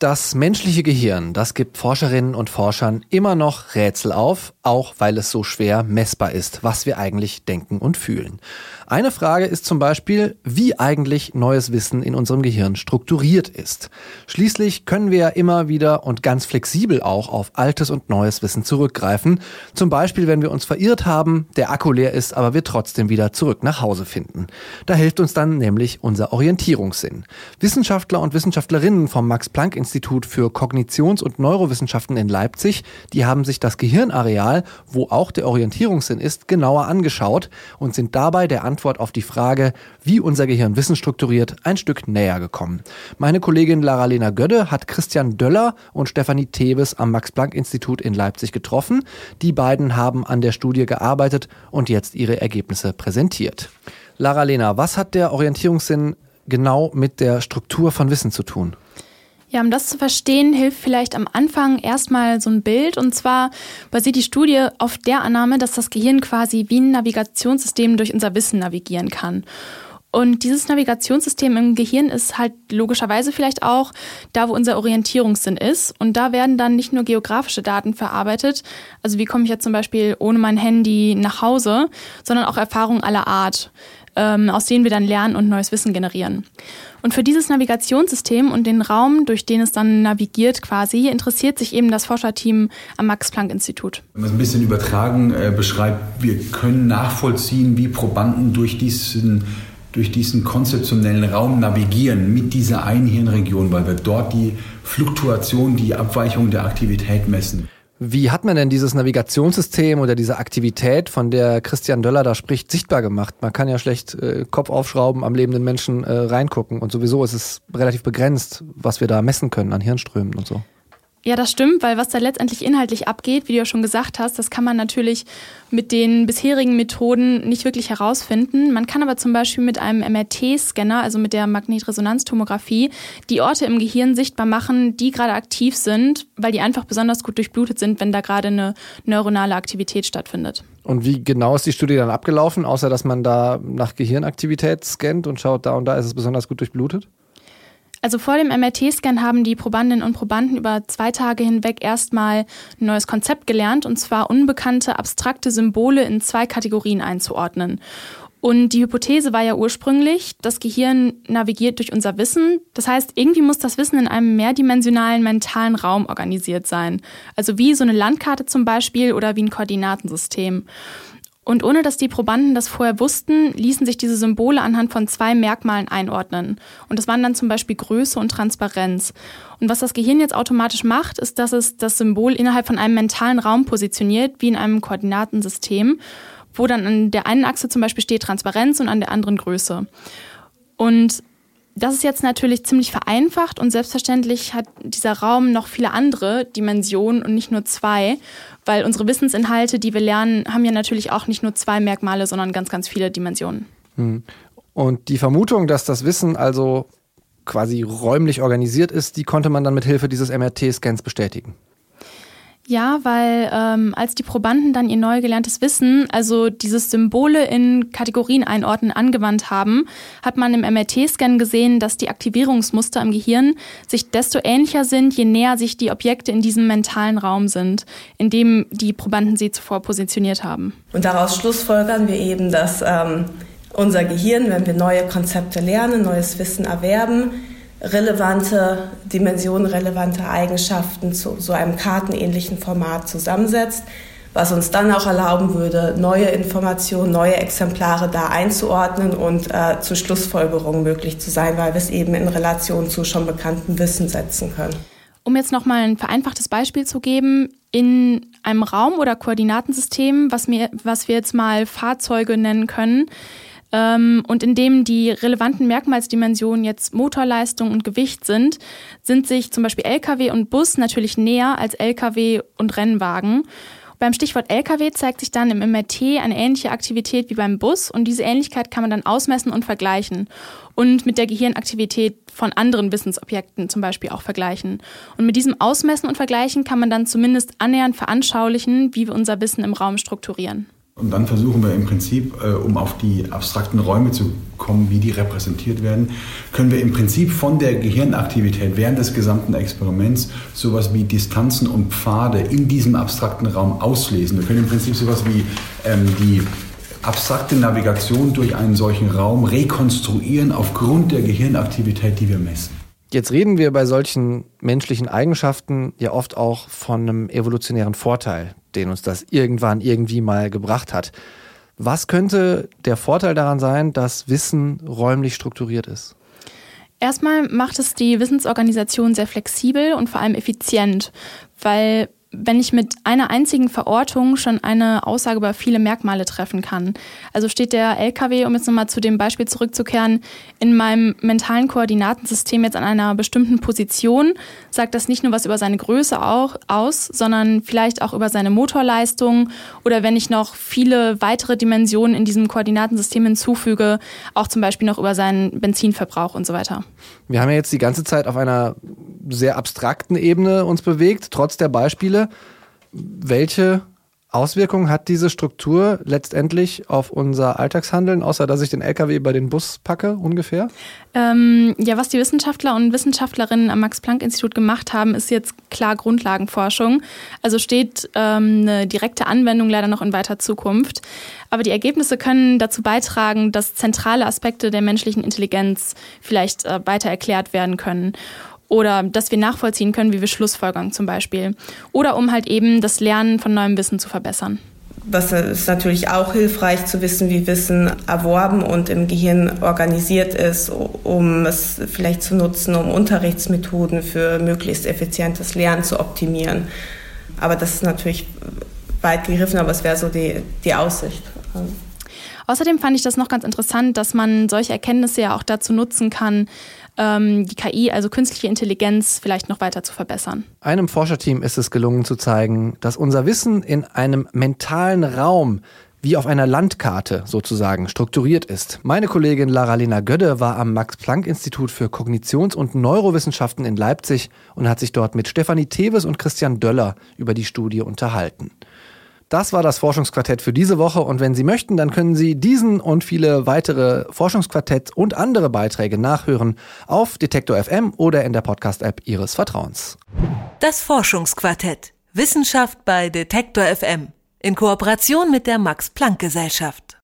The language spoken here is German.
Das menschliche Gehirn, das gibt Forscherinnen und Forschern immer noch Rätsel auf, auch weil es so schwer messbar ist, was wir eigentlich denken und fühlen. Eine Frage ist zum Beispiel, wie eigentlich neues Wissen in unserem Gehirn strukturiert ist. Schließlich können wir ja immer wieder und ganz flexibel auch auf altes und neues Wissen zurückgreifen. Zum Beispiel, wenn wir uns verirrt haben, der Akku leer ist, aber wir trotzdem wieder zurück nach Hause finden. Da hilft uns dann nämlich unser Orientierungssinn. Wissenschaftler und Wissenschaftlerinnen vom Max-Planck-Institut für Kognitions- und Neurowissenschaften in Leipzig, die haben sich das Gehirnareal, wo auch der Orientierungssinn ist, genauer angeschaut und sind dabei der Antwort auf die Frage, wie unser Gehirn Wissen strukturiert, ein Stück näher gekommen. Meine Kollegin Lara-Lena Gödde hat Christian Döller und Stefanie Thebes am Max-Planck-Institut in Leipzig getroffen. Die beiden haben an der Studie gearbeitet und jetzt ihre Ergebnisse präsentiert. Lara-Lena, was hat der Orientierungssinn genau mit der Struktur von Wissen zu tun? Ja, um das zu verstehen, hilft vielleicht am Anfang erstmal so ein Bild. Und zwar basiert die Studie auf der Annahme, dass das Gehirn quasi wie ein Navigationssystem durch unser Wissen navigieren kann. Und dieses Navigationssystem im Gehirn ist halt logischerweise vielleicht auch da, wo unser Orientierungssinn ist. Und da werden dann nicht nur geografische Daten verarbeitet, also wie komme ich jetzt zum Beispiel ohne mein Handy nach Hause, sondern auch Erfahrungen aller Art ähm, aus denen wir dann lernen und neues Wissen generieren. Und für dieses Navigationssystem und den Raum, durch den es dann navigiert quasi, interessiert sich eben das Forscherteam am Max-Planck-Institut. Wenn man es ein bisschen übertragen äh, beschreibt, wir können nachvollziehen, wie Probanden durch diesen durch diesen konzeptionellen Raum navigieren mit dieser einen Hirnregion, weil wir dort die Fluktuation, die Abweichung der Aktivität messen. Wie hat man denn dieses Navigationssystem oder diese Aktivität, von der Christian Döller da spricht, sichtbar gemacht? Man kann ja schlecht äh, Kopf aufschrauben, am lebenden Menschen äh, reingucken und sowieso ist es relativ begrenzt, was wir da messen können an Hirnströmen und so. Ja, das stimmt, weil was da letztendlich inhaltlich abgeht, wie du ja schon gesagt hast, das kann man natürlich mit den bisherigen Methoden nicht wirklich herausfinden. Man kann aber zum Beispiel mit einem MRT-Scanner, also mit der Magnetresonanztomographie, die Orte im Gehirn sichtbar machen, die gerade aktiv sind, weil die einfach besonders gut durchblutet sind, wenn da gerade eine neuronale Aktivität stattfindet. Und wie genau ist die Studie dann abgelaufen, außer dass man da nach Gehirnaktivität scannt und schaut, da und da ist es besonders gut durchblutet? Also vor dem MRT-Scan haben die Probandinnen und Probanden über zwei Tage hinweg erstmal ein neues Konzept gelernt, und zwar unbekannte abstrakte Symbole in zwei Kategorien einzuordnen. Und die Hypothese war ja ursprünglich, das Gehirn navigiert durch unser Wissen. Das heißt, irgendwie muss das Wissen in einem mehrdimensionalen mentalen Raum organisiert sein. Also wie so eine Landkarte zum Beispiel oder wie ein Koordinatensystem. Und ohne dass die Probanden das vorher wussten, ließen sich diese Symbole anhand von zwei Merkmalen einordnen. Und das waren dann zum Beispiel Größe und Transparenz. Und was das Gehirn jetzt automatisch macht, ist, dass es das Symbol innerhalb von einem mentalen Raum positioniert, wie in einem Koordinatensystem, wo dann an der einen Achse zum Beispiel steht Transparenz und an der anderen Größe. Und das ist jetzt natürlich ziemlich vereinfacht und selbstverständlich hat dieser Raum noch viele andere Dimensionen und nicht nur zwei, weil unsere Wissensinhalte, die wir lernen, haben ja natürlich auch nicht nur zwei Merkmale, sondern ganz, ganz viele Dimensionen. Hm. Und die Vermutung, dass das Wissen also quasi räumlich organisiert ist, die konnte man dann mit Hilfe dieses MRT-Scans bestätigen. Ja, weil ähm, als die Probanden dann ihr neu gelerntes Wissen, also dieses Symbole in Kategorien einordnen, angewandt haben, hat man im MRT-Scan gesehen, dass die Aktivierungsmuster im Gehirn sich desto ähnlicher sind, je näher sich die Objekte in diesem mentalen Raum sind, in dem die Probanden sie zuvor positioniert haben. Und daraus schlussfolgern wir eben, dass ähm, unser Gehirn, wenn wir neue Konzepte lernen, neues Wissen erwerben, relevante Dimensionen, relevante Eigenschaften zu so einem kartenähnlichen Format zusammensetzt, was uns dann auch erlauben würde, neue Informationen, neue Exemplare da einzuordnen und äh, zu Schlussfolgerungen möglich zu sein, weil wir es eben in Relation zu schon bekanntem Wissen setzen können. Um jetzt nochmal ein vereinfachtes Beispiel zu geben, in einem Raum oder Koordinatensystem, was, mir, was wir jetzt mal Fahrzeuge nennen können, ähm, und indem die relevanten Merkmalsdimensionen jetzt Motorleistung und Gewicht sind, sind sich zum Beispiel Lkw und Bus natürlich näher als Lkw und Rennwagen. Beim Stichwort Lkw zeigt sich dann im MRT eine ähnliche Aktivität wie beim Bus und diese Ähnlichkeit kann man dann ausmessen und vergleichen und mit der Gehirnaktivität von anderen Wissensobjekten zum Beispiel auch vergleichen. Und mit diesem Ausmessen und Vergleichen kann man dann zumindest annähernd veranschaulichen, wie wir unser Wissen im Raum strukturieren. Und dann versuchen wir im Prinzip, äh, um auf die abstrakten Räume zu kommen, wie die repräsentiert werden, können wir im Prinzip von der Gehirnaktivität während des gesamten Experiments sowas wie Distanzen und Pfade in diesem abstrakten Raum auslesen. Wir können im Prinzip sowas wie ähm, die abstrakte Navigation durch einen solchen Raum rekonstruieren aufgrund der Gehirnaktivität, die wir messen. Jetzt reden wir bei solchen menschlichen Eigenschaften ja oft auch von einem evolutionären Vorteil, den uns das irgendwann irgendwie mal gebracht hat. Was könnte der Vorteil daran sein, dass Wissen räumlich strukturiert ist? Erstmal macht es die Wissensorganisation sehr flexibel und vor allem effizient, weil wenn ich mit einer einzigen Verortung schon eine Aussage über viele Merkmale treffen kann. Also steht der LKW, um jetzt nochmal zu dem Beispiel zurückzukehren, in meinem mentalen Koordinatensystem jetzt an einer bestimmten Position, sagt das nicht nur was über seine Größe auch aus, sondern vielleicht auch über seine Motorleistung oder wenn ich noch viele weitere Dimensionen in diesem Koordinatensystem hinzufüge, auch zum Beispiel noch über seinen Benzinverbrauch und so weiter. Wir haben ja jetzt die ganze Zeit auf einer sehr abstrakten Ebene uns bewegt, trotz der Beispiele. Welche Auswirkungen hat diese Struktur letztendlich auf unser Alltagshandeln, außer dass ich den LKW bei den Bus packe ungefähr? Ähm, ja, was die Wissenschaftler und Wissenschaftlerinnen am Max-Planck-Institut gemacht haben, ist jetzt klar Grundlagenforschung. Also steht ähm, eine direkte Anwendung leider noch in weiter Zukunft. Aber die Ergebnisse können dazu beitragen, dass zentrale Aspekte der menschlichen Intelligenz vielleicht äh, weiter erklärt werden können oder dass wir nachvollziehen können, wie wir Schlussfolgern zum Beispiel. Oder um halt eben das Lernen von neuem Wissen zu verbessern. Was ist natürlich auch hilfreich zu wissen, wie Wissen erworben und im Gehirn organisiert ist, um es vielleicht zu nutzen, um Unterrichtsmethoden für möglichst effizientes Lernen zu optimieren. Aber das ist natürlich weit gegriffen, aber es wäre so die, die Aussicht. Außerdem fand ich das noch ganz interessant, dass man solche Erkenntnisse ja auch dazu nutzen kann, ähm, die KI, also künstliche Intelligenz, vielleicht noch weiter zu verbessern. Einem Forscherteam ist es gelungen zu zeigen, dass unser Wissen in einem mentalen Raum wie auf einer Landkarte sozusagen strukturiert ist. Meine Kollegin Lara-Lena Gödde war am Max-Planck-Institut für Kognitions- und Neurowissenschaften in Leipzig und hat sich dort mit Stefanie Teves und Christian Döller über die Studie unterhalten. Das war das Forschungsquartett für diese Woche und wenn Sie möchten, dann können Sie diesen und viele weitere Forschungsquartett und andere Beiträge nachhören auf Detektor FM oder in der Podcast-App Ihres Vertrauens. Das Forschungsquartett. Wissenschaft bei Detektor FM in Kooperation mit der Max Planck Gesellschaft.